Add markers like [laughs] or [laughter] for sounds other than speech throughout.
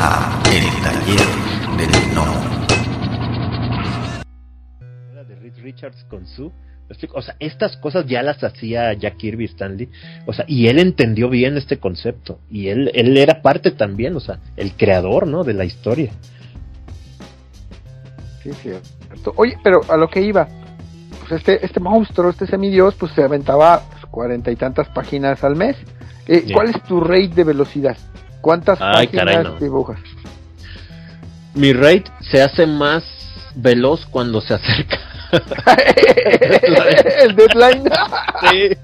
a El Taller del Gnomo. de Reed Richards con su o sea, estas cosas ya las hacía Jack Kirby Stanley, o sea, y él entendió bien este concepto, y él, él era parte también, o sea, el creador, ¿no? De la historia. Sí, cierto. Oye, pero a lo que iba, pues este, este monstruo, este semidios, pues se aventaba cuarenta y tantas páginas al mes. Eh, ¿Cuál es tu rate de velocidad? ¿Cuántas páginas dibujas? Mi rate se hace más veloz cuando se acerca [laughs] el deadline. [laughs] sí.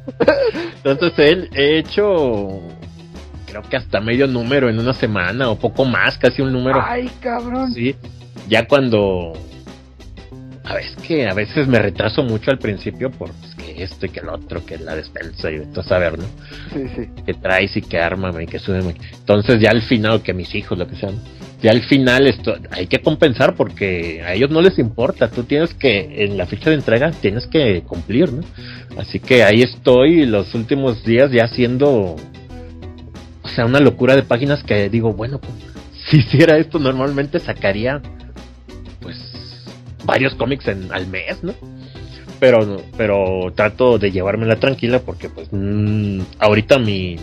Entonces él he hecho creo que hasta medio número en una semana o poco más, casi un número. Ay, cabrón. Sí. Ya cuando a veces que a veces me retraso mucho al principio por pues, que esto y que el otro, que la despensa y todo saber, ¿no? Sí, sí. Que traes y que ármame y que súbeme. Entonces ya al final, que mis hijos, lo que sean, ya al final esto hay que compensar porque a ellos no les importa. Tú tienes que, en la ficha de entrega, tienes que cumplir, ¿no? Así que ahí estoy los últimos días ya haciendo, o sea, una locura de páginas que digo, bueno, pues, si hiciera esto normalmente sacaría varios cómics en, al mes, ¿no? Pero, pero trato de llevármela tranquila porque pues mm, ahorita mi,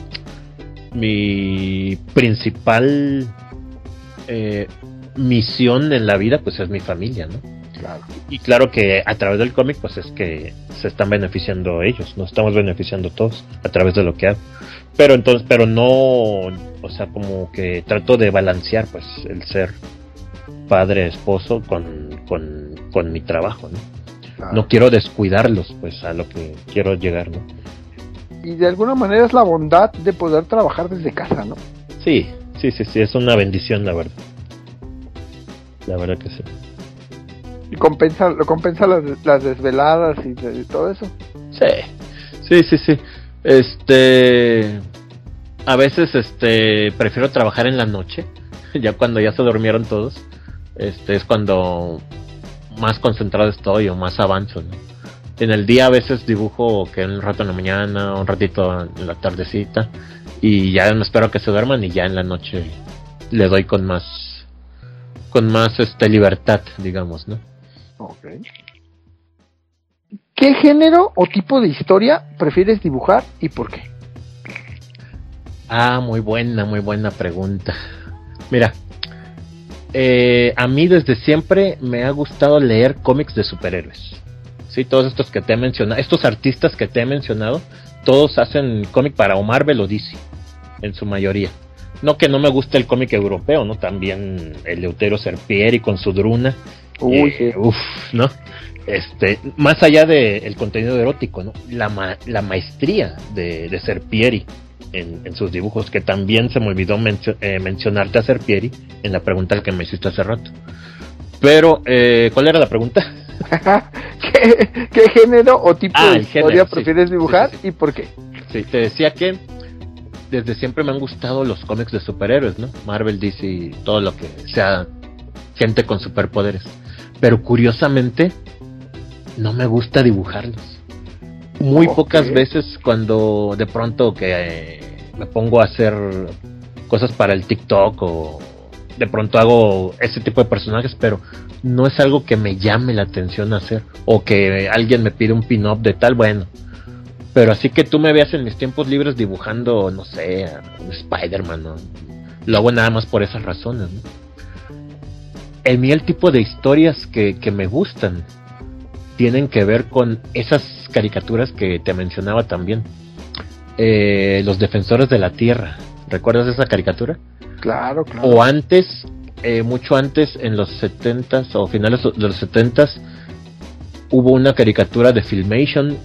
mi principal eh, misión en la vida pues es mi familia, ¿no? Claro. Y claro que a través del cómic pues es que se están beneficiando ellos, nos estamos beneficiando todos a través de lo que hago. Pero entonces, pero no, o sea, como que trato de balancear pues el ser padre, esposo con, con, mi trabajo, ¿no? No quiero descuidarlos, pues, a lo que quiero llegar, ¿no? Y de alguna manera es la bondad de poder trabajar desde casa, ¿no? Sí, sí, sí, sí, es una bendición, la verdad. La verdad que sí. ¿Y compensa, lo compensa las, las desveladas y, todo eso? Sí, sí, sí, sí. Este, a veces, este, prefiero trabajar en la noche, [laughs] ya cuando ya se durmieron todos, este es cuando más concentrado estoy o más avanzo. En el día a veces dibujo que un rato en la mañana, un ratito en la tardecita y ya me espero que se duerman y ya en la noche le doy con más con más este libertad, digamos, ¿no? Okay. ¿Qué género o tipo de historia prefieres dibujar y por qué? Ah, muy buena, muy buena pregunta. Mira, eh, a mí desde siempre me ha gustado leer cómics de superhéroes. Sí, todos estos que te he mencionado, estos artistas que te he mencionado, todos hacen cómic para o Marvel o DC, en su mayoría. No que no me guste el cómic europeo, ¿no? También el Leutero Serpieri con su druna. Uy, eh, Uf, ¿no? Este, más allá del contenido erótico, ¿no? La, la maestría de, de Serpieri en, sus dibujos, que también se me olvidó eh, mencionarte a Serpieri en la pregunta que me hiciste hace rato. Pero, eh, ¿cuál era la pregunta? [laughs] ¿Qué, género o tipo ah, de historia prefieres dibujar y por qué? Sí, te decía que desde siempre me han gustado los cómics de superhéroes, ¿no? Marvel, DC, todo lo que sea gente con superpoderes. Pero curiosamente, no me gusta dibujarlos muy pocas veces cuando de pronto que eh, me pongo a hacer cosas para el TikTok o de pronto hago ese tipo de personajes, pero no es algo que me llame la atención hacer o que alguien me pide un pin-up de tal, bueno. Pero así que tú me veas en mis tiempos libres dibujando, no sé, un Spider-Man, ¿no? lo hago nada más por esas razones. ¿no? En mí el tipo de historias que, que me gustan tienen que ver con esas caricaturas que te mencionaba también. Eh, los defensores de la tierra. ¿Recuerdas esa caricatura? Claro, claro. O antes, eh, mucho antes, en los 70s o finales de los 70s, hubo una caricatura de Filmation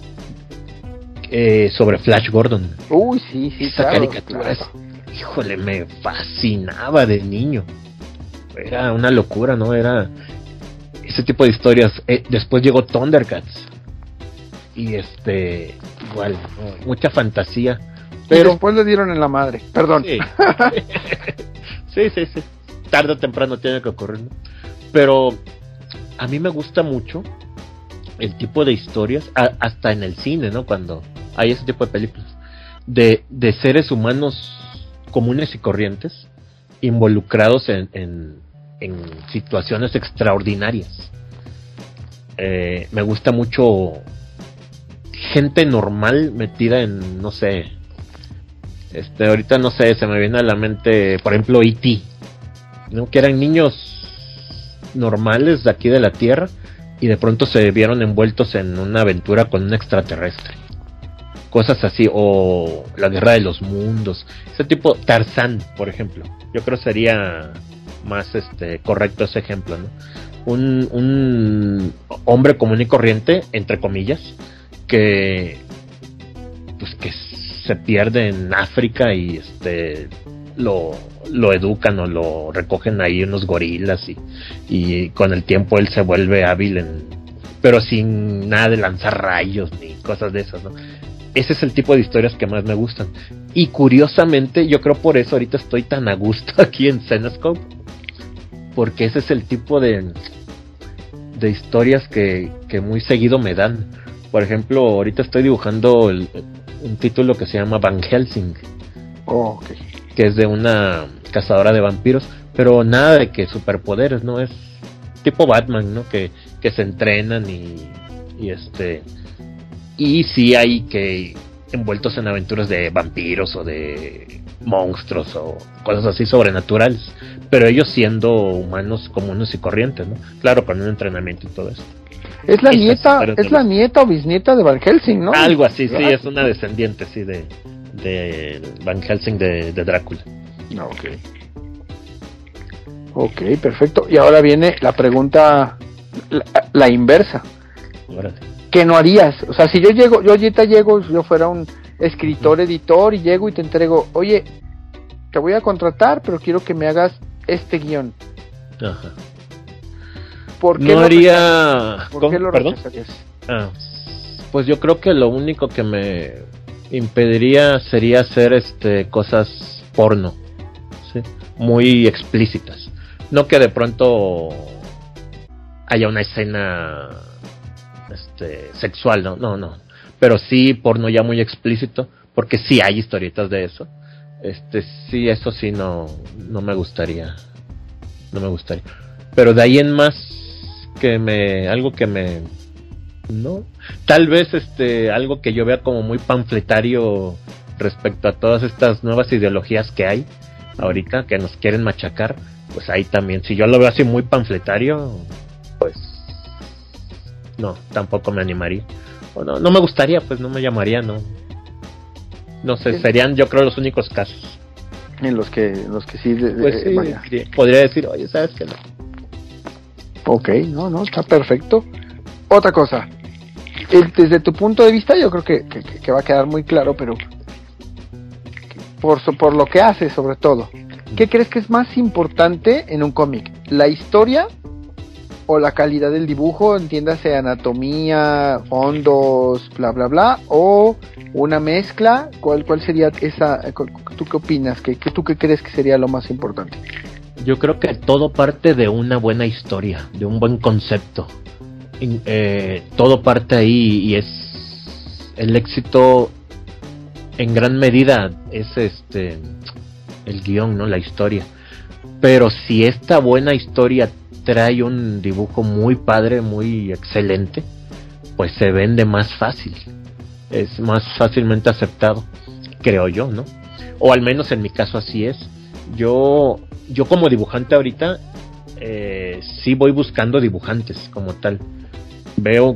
eh, sobre Flash Gordon. Uy, sí, sí. Esa caricatura, híjole, me fascinaba de niño. Era una locura, ¿no? Era ese tipo de historias. después llegó Thundercats. Y este igual mucha fantasía. Pero después le dieron en la madre perdón. Sí. [laughs] Sí sí, tarde o temprano tiene que ocurrir pero a mí me gusta mucho el tipo de historias hasta en el cine no cuando hay ese tipo de películas de, de seres humanos comunes y corrientes involucrados en, en, situaciones extraordinarias. Eh, me gusta mucho gente normal metida en, no sé, este, ahorita no sé, se me viene a la mente, por ejemplo, E.T., ¿no? que eran niños normales de aquí de la Tierra y de pronto se vieron envueltos en una aventura con un extraterrestre. Cosas así, o la guerra de los mundos. Ese tipo, Tarzán, por ejemplo. Yo creo sería más este correcto ese ejemplo, ¿no? Un, un hombre común y corriente, entre comillas, que pues que se pierde en África y este lo, lo educan o lo recogen ahí unos gorilas y, y con el tiempo él se vuelve hábil en pero sin nada de lanzar rayos ni cosas de esas, ¿no? Ese es el tipo de historias que más me gustan. Y curiosamente, yo creo por eso ahorita estoy tan a gusto [laughs] aquí en Cenoscope. Porque ese es el tipo de, de historias que, que muy seguido me dan. Por ejemplo, ahorita estoy dibujando un título que se llama Van Helsing. Oh, que es de una cazadora de vampiros, pero nada de que superpoderes, ¿no? Es tipo Batman, ¿no? Que, que se entrenan y, y este... Y sí hay que envueltos en aventuras de vampiros o de monstruos o cosas así sobrenaturales, pero ellos siendo humanos comunes y corrientes, ¿no? Claro, con un entrenamiento y todo eso. Es la nieta, es la nieta o bisnieta de Van Helsing, ¿no? Algo así, sí, es una descendiente, sí, de, de Van Helsing de, Drácula. Ah, ok. Ok, perfecto. Y ahora viene la pregunta, la, inversa. ¿Qué no harías? O sea, si yo llego, yo ahorita llego, si yo fuera un escritor, editor, y llego y te entrego, oye, te voy a contratar, pero quiero que me hagas este guion. Ajá. ¿Por qué no haría... ¿Por qué lo ¿Perdón? Ah, pues yo creo que lo único que me impediría sería hacer este cosas porno, muy explícitas. No que de pronto haya una escena este, sexual, no, no, no. Pero sí porno ya muy explícito, porque sí hay historietas de eso. Este, sí, eso sí no, no me gustaría. No me gustaría. Pero de ahí en más que me, algo que me no. Tal vez este algo que yo vea como muy panfletario respecto a todas estas nuevas ideologías que hay ahorita que nos quieren machacar, pues ahí también si yo lo veo así muy panfletario, pues no, tampoco me animaría. O no, no me gustaría, pues no me llamaría, no. No sé, serían yo creo los únicos casos en los que los que sí, pues podría decir, "Oye, sabes que no." Ok, no, no, está perfecto. Otra cosa, desde tu punto de vista yo creo que, va a quedar muy claro, pero por, por lo que hace sobre todo, ¿qué crees que es más importante en un cómic? ¿La historia o la calidad del dibujo, entiéndase anatomía, fondos, bla, bla, bla, o una mezcla? ¿Cuál, cuál sería esa? ¿Tú qué opinas? ¿Qué, qué, ¿Tú qué crees que sería lo más importante? Yo creo que todo parte de una buena historia, de un buen concepto. Eh, todo parte ahí y es el éxito en gran medida es este el guion, ¿no? La historia. Pero si esta buena historia trae un dibujo muy padre, muy excelente, pues se vende más fácil. Es más fácilmente aceptado, creo yo, ¿no? O al menos en mi caso así es. Yo, yo como dibujante ahorita, eh, sí voy buscando dibujantes como tal veo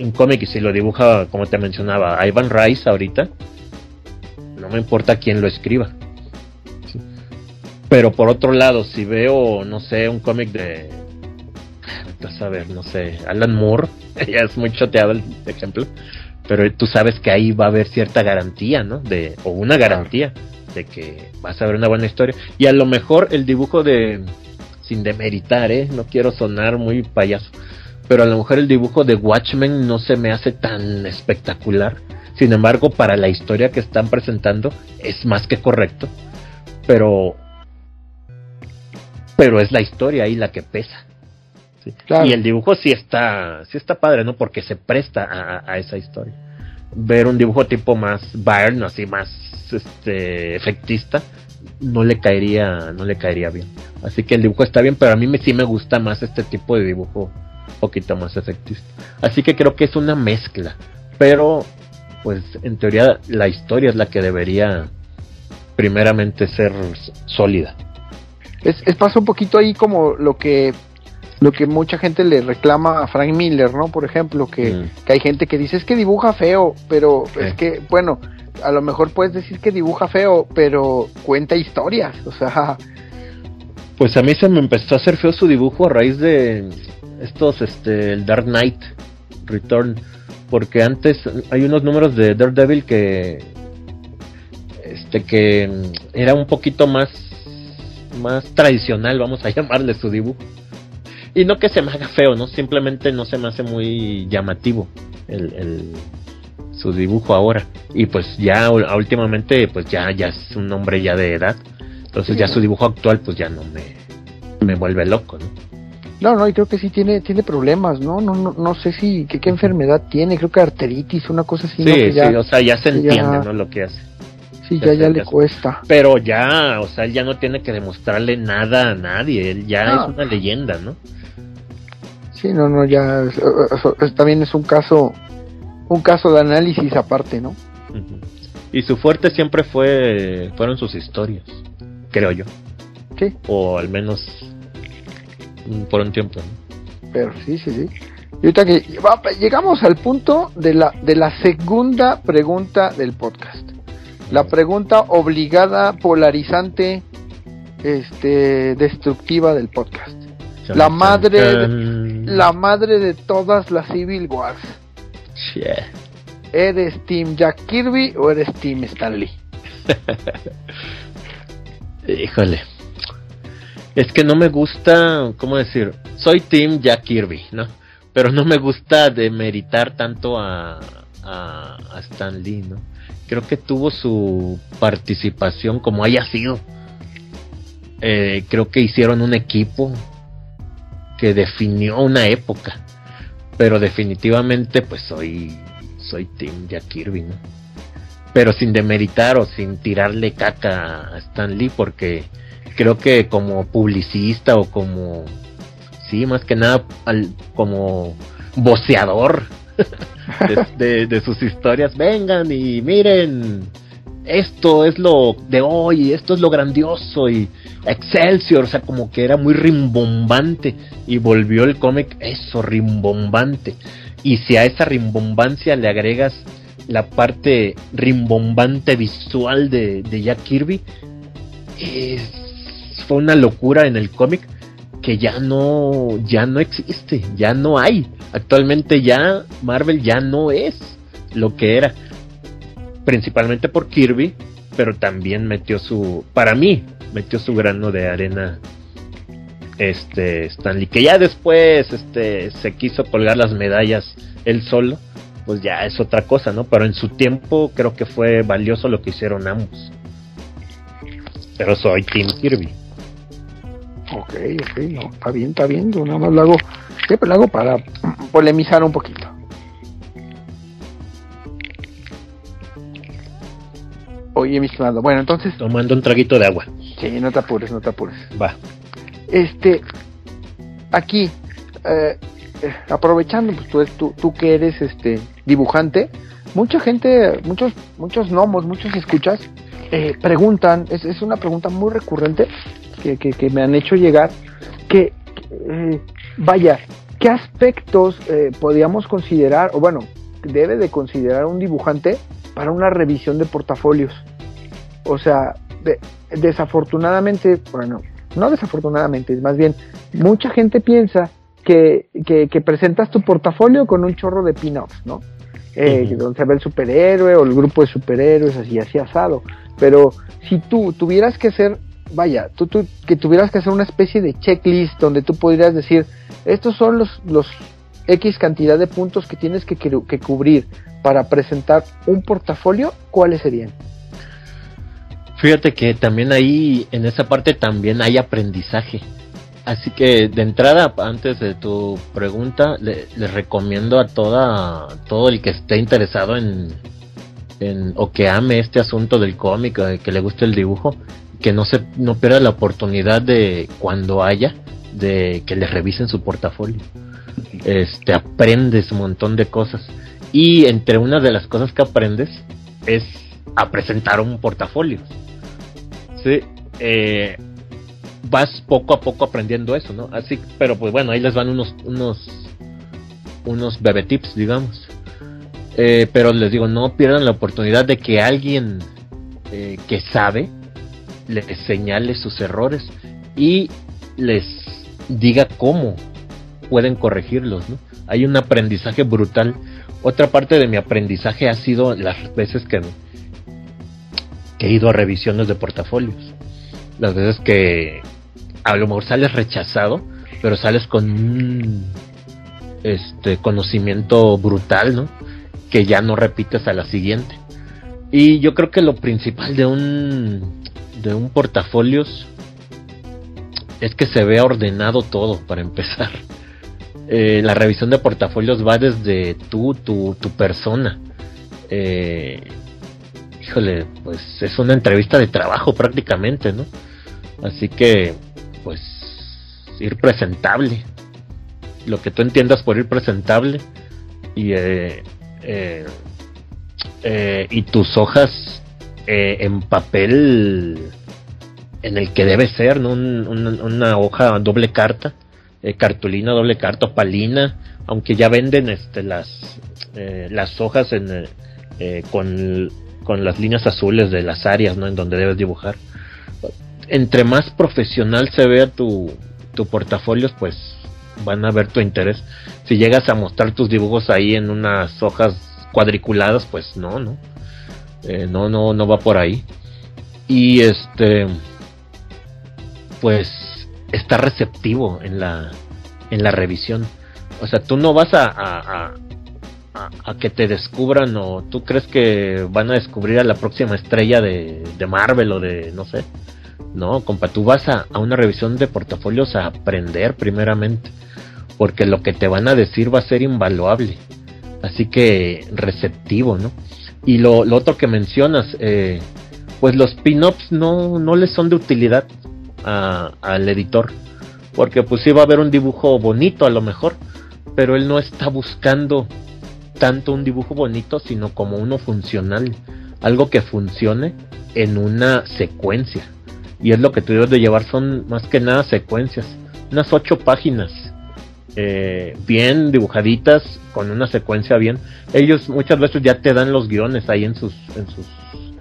un cómic y si lo dibuja, como te mencionaba, Ivan Rice ahorita, no me importa quién lo escriba. Pero por otro lado, si veo, no sé, un cómic de. A ver, no sé, Alan Moore, [laughs] ya es muy choteado el ejemplo, pero tú sabes que ahí va a haber cierta garantía, ¿no? De, o una garantía de que vas a ver una buena historia. Y a lo mejor el dibujo de. Sin demeritar, ¿eh? No quiero sonar muy payaso pero a lo mejor el dibujo de Watchmen no se me hace tan espectacular. Sin embargo, para la historia que están presentando es más que correcto. Pero pero es la historia ahí la que pesa. Y el dibujo sí está sí está padre, ¿no? Porque se presta a, esa historia. Ver un dibujo tipo más Byrne, así más este efectista, no le caería, no le caería bien. Así que el dibujo está bien, pero a mí me, sí me gusta más este tipo de dibujo, un poquito más efectista. Así que creo que es una mezcla, pero pues en teoría la historia es la que debería primeramente ser sólida. Es, es pasa un poquito ahí como lo que lo que mucha gente le reclama a Frank Miller, ¿no? Por ejemplo, que, mm. que hay gente que dice es que dibuja feo, pero es que, bueno, a lo mejor puedes decir que dibuja feo, pero cuenta historias, o sea... [laughs] Pues a mí se me empezó a hacer feo su dibujo a raíz de estos, este, el Dark Knight Return, porque antes hay unos números de Daredevil que, este, que era un poquito más, más tradicional, vamos a [laughs] llamarle su dibujo. Y no que se me haga feo, ¿no? Simplemente no se me hace muy llamativo el, su dibujo ahora. Y pues ya últimamente, pues ya, ya es un hombre ya de edad. Entonces ya su dibujo actual, pues ya no me, me vuelve loco, ¿no? No, no, y creo que sí tiene, tiene problemas, ¿no? No, no, no sé si, qué, qué enfermedad tiene, creo que arteritis, una cosa así. Sí, sí, o sea, ya se entiende, ¿no? Lo que hace. Sí, ya, ya le cuesta. Pero ya, o sea, él ya no tiene que demostrarle nada a nadie, él ya es una leyenda, ¿no? Sí, no, no, ya también es un caso, un caso de análisis aparte, ¿no? Y su fuerte siempre fue, fueron sus historias, creo yo. Sí. O al menos mm, por un tiempo. Pero sí, sí, sí. Y ahorita que llegamos al punto de la, de la segunda pregunta del podcast. La pregunta obligada, polarizante, este, destructiva del podcast. La madre, la madre de todas las Civil Wars. ¿Eres Team Jack Kirby o eres Team Stanley? [laughs] Híjole. Es que no me gusta, ¿cómo decir? Soy Team Jack Kirby, ¿no? Pero no me gusta demeritar tanto a, a, a Stan Lee, ¿no? Creo que tuvo su participación como haya sido. Eh, creo que hicieron un equipo que definió una época. Pero definitivamente pues soy soy Team Jack Kirby, ¿no? Pero sin demeritar o sin tirarle caca a Stan Lee porque creo que como publicista o como sí, más que nada como voceador [laughs] de, de, sus historias, vengan y miren, esto es lo de hoy, esto es lo grandioso y Excelsior, o sea, como que era muy rimbombante y volvió el cómic eso, rimbombante. Y si a esa rimbombancia le agregas la parte rimbombante visual de, Jack Kirby, fue una locura en el cómic que ya no, ya no existe, ya no hay. Actualmente ya Marvel ya no es lo que era. Principalmente por Kirby, pero también metió su, para mí, metió su grano de arena este Stanley, que ya después este se quiso colgar las medallas él solo, pues ya es otra cosa, ¿no? Pero en su tiempo creo que fue valioso lo que hicieron ambos. Pero soy Team Kirby. Ok, ok, no, está bien, está bien, nada más lo hago, siempre lo hago para polemizar un poquito. Oye, mi estimado, bueno, entonces... Tomando un traguito de agua. Sí, no te apures, no te apures. Va. Este, aquí, eh, eh, aprovechando, pues tú, tú, que eres este dibujante, mucha gente, muchos, muchos gnomos, muchos escuchas, eh, preguntan, es, es, una pregunta muy recurrente que, que, me han hecho llegar, que, vaya, ¿qué aspectos podríamos considerar, o bueno, debe de considerar un dibujante para una revisión de portafolios. O sea, desafortunadamente, bueno, no desafortunadamente, más bien, mucha gente piensa que, que, presentas tu portafolio con un chorro de pin-ups, ¿no? Eh, Donde se ve el superhéroe o el grupo de superhéroes así, así asado. Pero si tú tuvieras que hacer, vaya, tú, tú, que tuvieras que hacer una especie de checklist donde tú podrías decir, estos son los, los X cantidad de puntos que tienes que, que cubrir para presentar un portafolio, ¿cuáles serían? Fíjate que también ahí, en esa parte también hay aprendizaje. Así que de entrada, antes de tu pregunta, le, les recomiendo a toda, todo el que esté interesado en, en, o que ame este asunto del cómic, que le guste el dibujo, que no se no pierda la oportunidad de cuando haya de que le revisen su portafolio. Este aprendes un montón de cosas y entre una de las cosas que aprendes es a presentar un portafolio. Sí, eh, vas poco a poco aprendiendo eso, ¿no? Así, pero pues bueno, ahí les van unos unos unos bebé tips, digamos. Eh, pero les digo, no pierdan la oportunidad de que alguien eh, que sabe les señale sus errores y les diga cómo pueden corregirlos. Hay un aprendizaje brutal. Otra parte de mi aprendizaje ha sido las veces que, que he ido a revisiones de portafolios. Las veces que a lo mejor sales rechazado, pero sales con un este conocimiento brutal, ¿no? Que ya no repites a la siguiente. Y yo creo que lo principal de un de un portafolios es que se vea ordenado todo para empezar. Eh, la revisión de portafolios va desde tú, tu, tu persona. Eh, híjole, pues es una entrevista de trabajo prácticamente, ¿no? Así que, pues, ir presentable. Lo que tú entiendas por ir presentable. Y, eh, eh, y tus hojas eh, en papel en el que debe ser, ¿no? una hoja doble carta, eh, cartulina doble carta, palina, aunque ya venden este, las, las hojas en, con, con las líneas azules de las áreas, ¿no? En donde debes dibujar entre más profesional se vea tu, tu portafolio, pues van a ver tu interés. Si llegas a mostrar tus dibujos ahí en unas hojas cuadriculadas, pues no, no. Eh, no, no, no va por ahí. Y este, pues está receptivo en la, en la revisión. O sea, tú no vas a, a, a, a, que te descubran o tú crees que van a descubrir a la próxima estrella de, de Marvel o de, no sé. No, compa, tú vas a, una revisión de portafolios a aprender primeramente, porque lo que te van a decir va a ser invaluable. Así que receptivo, ¿no? Y lo, otro que mencionas, eh, pues los pin-ups no, no les son de utilidad al editor, porque pues sí va a haber un dibujo bonito a lo mejor, pero él no está buscando tanto un dibujo bonito, sino como uno funcional, algo que funcione en una secuencia. Y es lo que debes de llevar, son más que nada secuencias. Unas ocho páginas. Eh, bien dibujaditas, con una secuencia bien. Ellos muchas veces ya te dan los guiones ahí en sus, en sus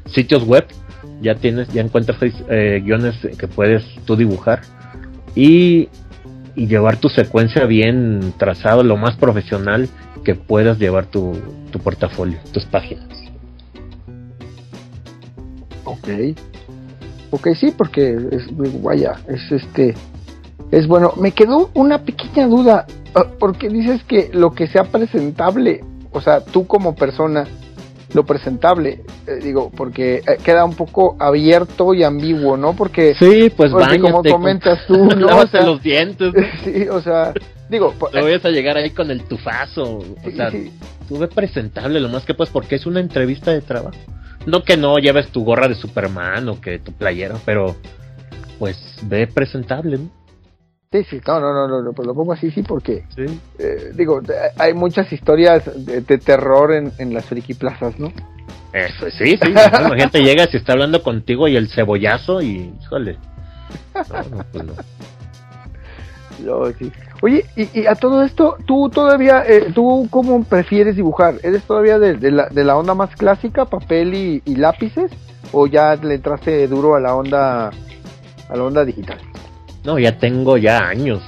sitios web. Ya tienes, ya encuentras eh, guiones que puedes tú dibujar. Y, y llevar tu secuencia bien trazado, lo más profesional que puedas llevar tu, tu portafolio, tus páginas. Ok. Ok, sí, porque es, vaya, es este, es bueno. Me quedó una pequeña duda, ah, porque dices que lo que sea presentable, o sea, tú como persona, lo presentable, eh, digo, porque eh, queda un poco abierto y ambiguo, ¿no? Porque, sí, pues como comentas tú, [laughs] ¿no? o sea, los dientes. [laughs] Sí, o sea, digo, no vayas a llegar ahí con el tufazo, o sea, tú ves presentable lo más que puedes porque es una entrevista de trabajo. No que no lleves tu gorra de Superman o que tu playera, pero pues ve presentable, ¿no? Sí, sí, no, no, no, no, pues lo pongo así, sí, porque, eh, digo, hay muchas historias de, terror en, en las friki plazas, ¿no? Eso, sí, sí, la gente llega si está hablando contigo y el cebollazo y, híjole, no, no, pues no. Oye, y, a todo esto, ¿tú todavía, eh, tú cómo prefieres dibujar? ¿Eres todavía de, la, de la onda más clásica, papel y, lápices? ¿O ya le entraste duro a la onda, a la onda digital? No, ya tengo ya años,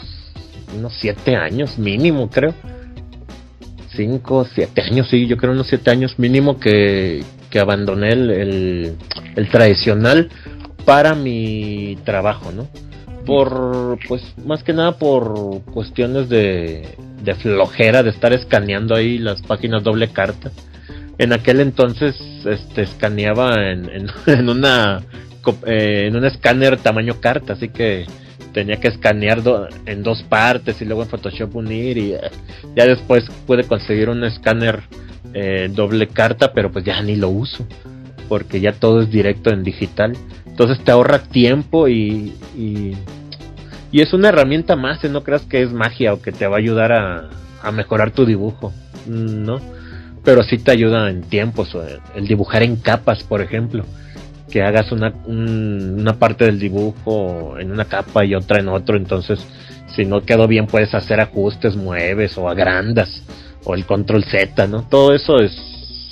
unos siete años mínimo, creo. Cinco, siete años, sí, yo creo unos siete años mínimo que, que abandoné el, el tradicional para mi trabajo, ¿no? por pues más que nada por cuestiones de, de flojera de estar escaneando ahí las páginas doble carta en aquel entonces este escaneaba en, en, [laughs] una eh, en un escáner tamaño carta así que tenía que escanear en dos partes y luego en Photoshop unir y eh, ya después pude conseguir un escáner eh, doble carta pero pues ya ni lo uso porque ya todo es directo en digital. Entonces te ahorra tiempo y, y, es una herramienta más, ¿eh? no creas que es magia o que te va a ayudar a, a mejorar tu dibujo, ¿no? Pero sí te ayuda en tiempos, el dibujar en capas, por ejemplo que hagas una, una parte del dibujo en una capa y otra en otro, entonces si no quedó bien puedes hacer ajustes, mueves o agrandas o el control Z, ¿no? Todo eso es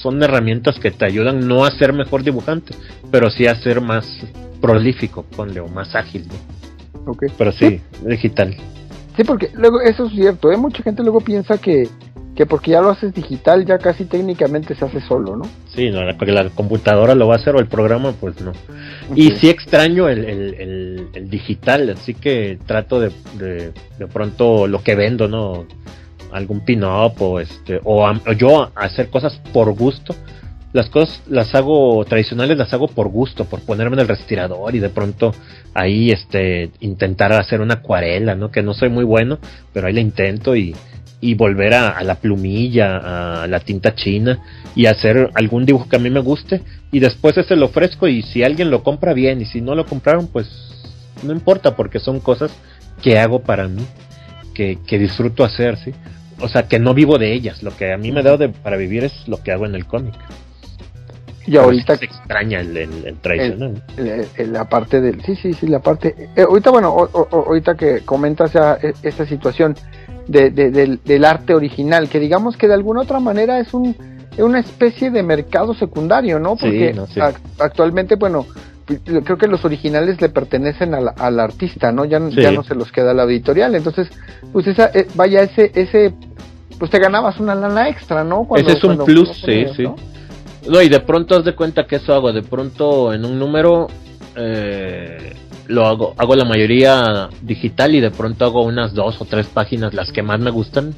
son herramientas que te ayudan no a ser mejor dibujante, pero sí a ser más prolífico, ponle, o más ágil, ¿no? Okay. Pero sí, digital. Sí, porque luego eso es cierto, ¿eh? Mucha gente luego piensa que que porque ya lo haces digital ya casi técnicamente se hace solo, ¿no? Sí, no, porque la computadora lo va a hacer o el programa, pues no. Y sí extraño el, el, el, digital, así que trato de, de, de, pronto lo que vendo, ¿no? Algún pin-up o, este, o, yo hacer cosas por gusto. Las cosas las hago tradicionales, las hago por gusto, por ponerme en el respirador y de pronto ahí este intentar hacer una acuarela, ¿no? Que no soy muy bueno, pero ahí la intento y, y volver a, la plumilla, a la tinta china y hacer algún dibujo que a mí me guste y después ese lo ofrezco y si alguien lo compra bien y si no lo compraron pues no importa porque son cosas que hago para mí, que, que disfruto hacer, ¿sí? O sea, que no vivo de ellas, lo que a mí me da para vivir es lo que hago en el cómic. Y ahorita se extraña el, el, tradicional. la parte del. Sí, sí, sí, la parte. Eh, ahorita, bueno, ahorita que comentas ya e, esta situación, del, arte original, que digamos que de alguna otra manera es un, una especie de mercado secundario, ¿no? Porque actualmente, bueno, creo que los originales le pertenecen al, al artista, ¿no? Ya, ya no se los queda la editorial. Entonces, pues esa, eh, vaya, ese, ese, pues te ganabas una lana extra, ¿no? ese es un plus, sí, sí. ¿No? y de pronto haz de cuenta que eso hago, de pronto en un número eh, lo hago, hago la mayoría digital y de pronto hago unas dos o tres páginas, las que más me gustan,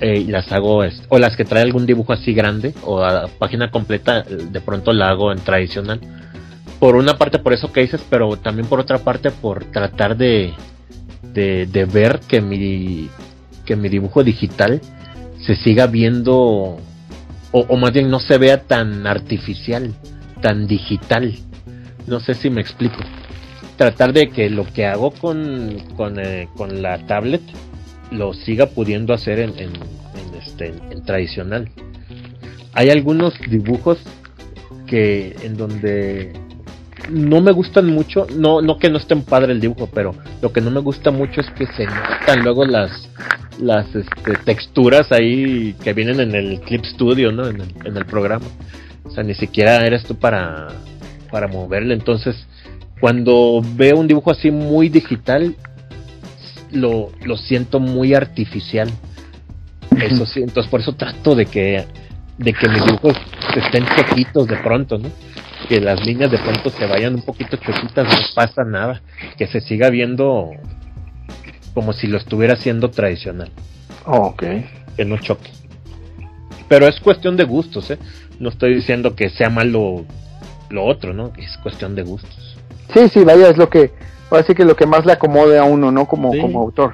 eh, y las hago, o las que trae algún dibujo así grande, o a página completa, de pronto la hago en tradicional. Por una parte por eso que dices, pero también por otra parte por tratar de, de, ver que mi, que mi dibujo digital se siga viendo, o, más bien no se vea tan artificial, tan digital. No sé si me explico tratar de que lo que hago con, con, eh, la tablet lo siga pudiendo hacer en, en, este, en tradicional. Hay algunos dibujos que en donde no me gustan mucho, no, no que no estén padre el dibujo, pero lo que no me gusta mucho es que se notan luego las las este, texturas ahí que vienen en el Clip Studio, ¿no? En el, en el programa. O sea, ni siquiera eres tú para, para moverle. Entonces, cuando veo un dibujo así muy digital, lo, lo siento muy artificial. Eso [laughs] sí, entonces por eso trato de que, de que mis dibujos estén choquitos de pronto, ¿no? Que las líneas de pronto se vayan un poquito choquitas, no pasa nada. Que se siga viendo como si lo estuviera haciendo tradicional. ok. Que no choque. Pero es cuestión de gustos, ¿eh? No estoy diciendo que sea malo lo otro, ¿no? Es cuestión de gustos. Sí, sí, vaya, es lo que, parece que lo que más le acomode a uno, ¿no? Como, como autor.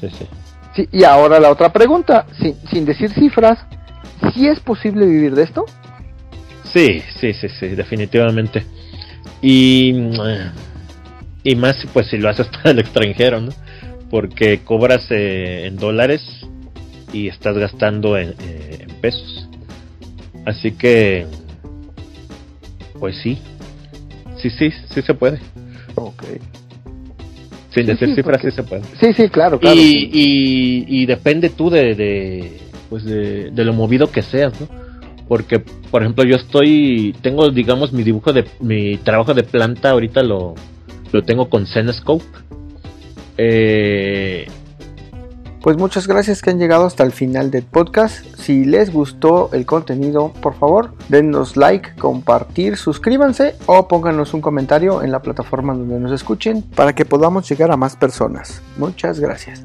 Sí, sí. Sí, y ahora la otra pregunta, sin, sin decir cifras, ¿sí es posible vivir de esto? Sí, sí, sí, sí, definitivamente. Y, y más pues si lo haces [laughs] para el extranjero, ¿no? Porque cobras eh, en dólares y estás gastando en, eh, en pesos. Así que, pues sí, sí, sí, sí se puede. Ok. Sin decir cifras, sí se puede. Sí, sí, claro, claro. Y, y, y depende tú de, de pues de, de, lo movido que seas, ¿no? Porque, por ejemplo, yo estoy, tengo, digamos, mi dibujo de, mi trabajo de planta ahorita lo, lo tengo con Zenescope. Eh, pues muchas gracias que han llegado hasta el final del podcast. Si les gustó el contenido, por favor, denos like, compartir, suscríbanse o pónganos un comentario en la plataforma donde nos escuchen para que podamos llegar a más personas. Muchas gracias.